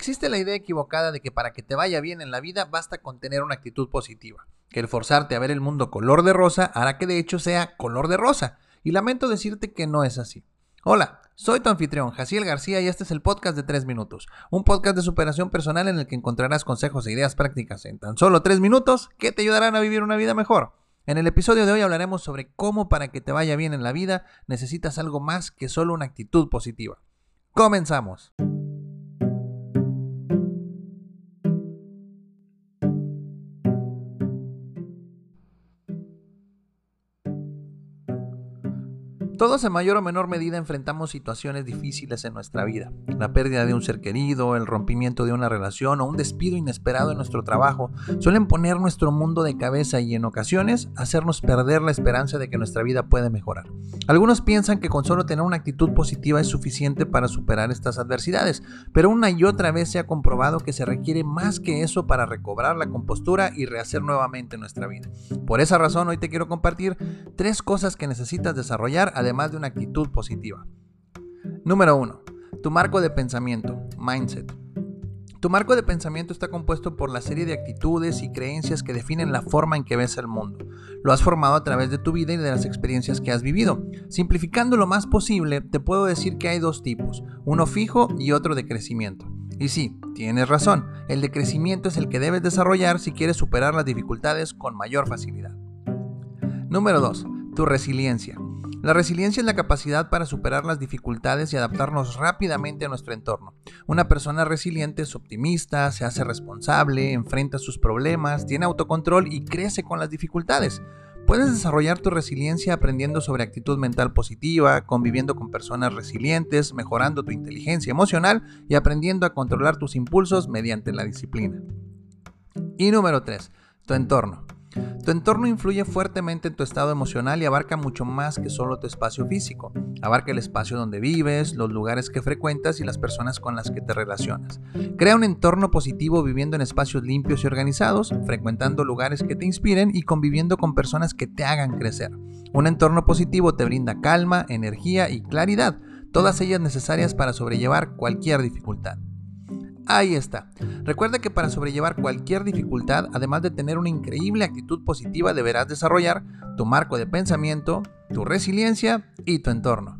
Existe la idea equivocada de que para que te vaya bien en la vida basta con tener una actitud positiva, que el forzarte a ver el mundo color de rosa hará que de hecho sea color de rosa, y lamento decirte que no es así. Hola, soy tu anfitrión, Jaciel García, y este es el podcast de 3 minutos, un podcast de superación personal en el que encontrarás consejos e ideas prácticas en tan solo 3 minutos que te ayudarán a vivir una vida mejor. En el episodio de hoy hablaremos sobre cómo para que te vaya bien en la vida necesitas algo más que solo una actitud positiva. Comenzamos. Todos en mayor o menor medida enfrentamos situaciones difíciles en nuestra vida. La pérdida de un ser querido, el rompimiento de una relación o un despido inesperado en nuestro trabajo suelen poner nuestro mundo de cabeza y en ocasiones hacernos perder la esperanza de que nuestra vida puede mejorar. Algunos piensan que con solo tener una actitud positiva es suficiente para superar estas adversidades, pero una y otra vez se ha comprobado que se requiere más que eso para recobrar la compostura y rehacer nuevamente nuestra vida. Por esa razón hoy te quiero compartir tres cosas que necesitas desarrollar además de una actitud positiva. Número 1. Tu marco de pensamiento, mindset. Tu marco de pensamiento está compuesto por la serie de actitudes y creencias que definen la forma en que ves el mundo. Lo has formado a través de tu vida y de las experiencias que has vivido. Simplificando lo más posible, te puedo decir que hay dos tipos, uno fijo y otro de crecimiento. Y sí, tienes razón, el de crecimiento es el que debes desarrollar si quieres superar las dificultades con mayor facilidad. Número 2. Tu resiliencia. La resiliencia es la capacidad para superar las dificultades y adaptarnos rápidamente a nuestro entorno. Una persona resiliente es optimista, se hace responsable, enfrenta sus problemas, tiene autocontrol y crece con las dificultades. Puedes desarrollar tu resiliencia aprendiendo sobre actitud mental positiva, conviviendo con personas resilientes, mejorando tu inteligencia emocional y aprendiendo a controlar tus impulsos mediante la disciplina. Y número 3. Tu entorno. Tu entorno influye fuertemente en tu estado emocional y abarca mucho más que solo tu espacio físico. Abarca el espacio donde vives, los lugares que frecuentas y las personas con las que te relacionas. Crea un entorno positivo viviendo en espacios limpios y organizados, frecuentando lugares que te inspiren y conviviendo con personas que te hagan crecer. Un entorno positivo te brinda calma, energía y claridad, todas ellas necesarias para sobrellevar cualquier dificultad. Ahí está. Recuerda que para sobrellevar cualquier dificultad, además de tener una increíble actitud positiva, deberás desarrollar tu marco de pensamiento, tu resiliencia y tu entorno.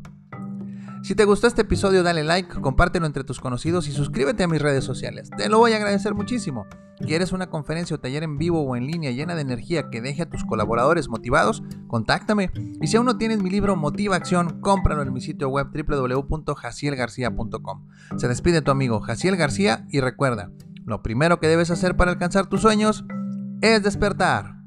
Si te gustó este episodio, dale like, compártelo entre tus conocidos y suscríbete a mis redes sociales. Te lo voy a agradecer muchísimo. ¿Quieres una conferencia o taller en vivo o en línea llena de energía que deje a tus colaboradores motivados? Contáctame. Y si aún no tienes mi libro Motiva Acción, cómpralo en mi sitio web www.jacielgarcía.com. Se despide tu amigo Jaciel García y recuerda, lo primero que debes hacer para alcanzar tus sueños es despertar.